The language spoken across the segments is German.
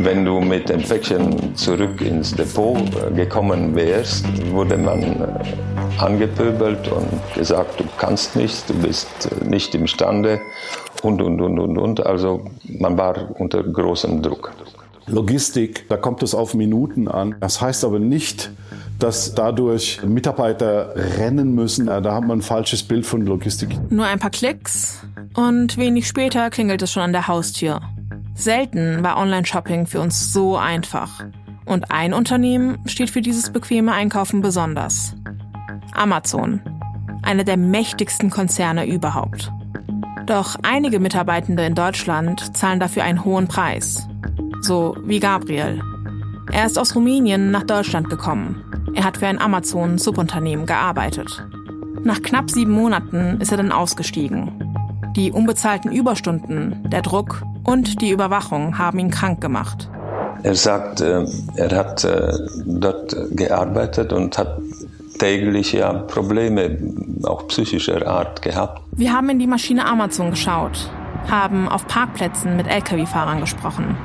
Wenn du mit dem Päckchen zurück ins Depot äh, gekommen wärst, wurde man äh, angepöbelt und gesagt, du kannst nichts, du bist äh, nicht imstande und, und, und, und, und. Also man war unter großem Druck. Logistik, da kommt es auf Minuten an. Das heißt aber nicht, dass dadurch Mitarbeiter rennen müssen. Da hat man ein falsches Bild von Logistik. Nur ein paar Klicks und wenig später klingelt es schon an der Haustür. Selten war Online-Shopping für uns so einfach. Und ein Unternehmen steht für dieses bequeme Einkaufen besonders. Amazon. Einer der mächtigsten Konzerne überhaupt. Doch einige Mitarbeitende in Deutschland zahlen dafür einen hohen Preis. So wie Gabriel. Er ist aus Rumänien nach Deutschland gekommen. Er hat für ein Amazon-Subunternehmen gearbeitet. Nach knapp sieben Monaten ist er dann ausgestiegen. Die unbezahlten Überstunden, der Druck und die Überwachung haben ihn krank gemacht. Er sagt, äh, er hat äh, dort gearbeitet und hat täglich ja Probleme, auch psychischer Art gehabt. Wir haben in die Maschine Amazon geschaut, haben auf Parkplätzen mit Lkw-Fahrern gesprochen,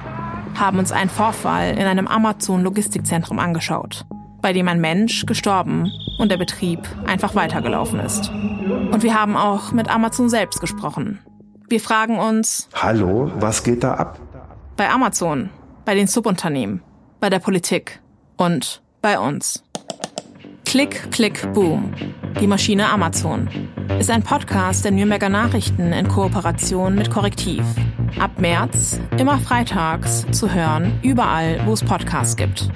haben uns einen Vorfall in einem Amazon-Logistikzentrum angeschaut, bei dem ein Mensch gestorben und der Betrieb einfach weitergelaufen ist. Und wir haben auch mit Amazon selbst gesprochen, wir fragen uns, Hallo, was geht da ab? Bei Amazon, bei den Subunternehmen, bei der Politik und bei uns. Klick, Klick, Boom. Die Maschine Amazon ist ein Podcast der Nürnberger Nachrichten in Kooperation mit Korrektiv. Ab März immer freitags zu hören, überall, wo es Podcasts gibt.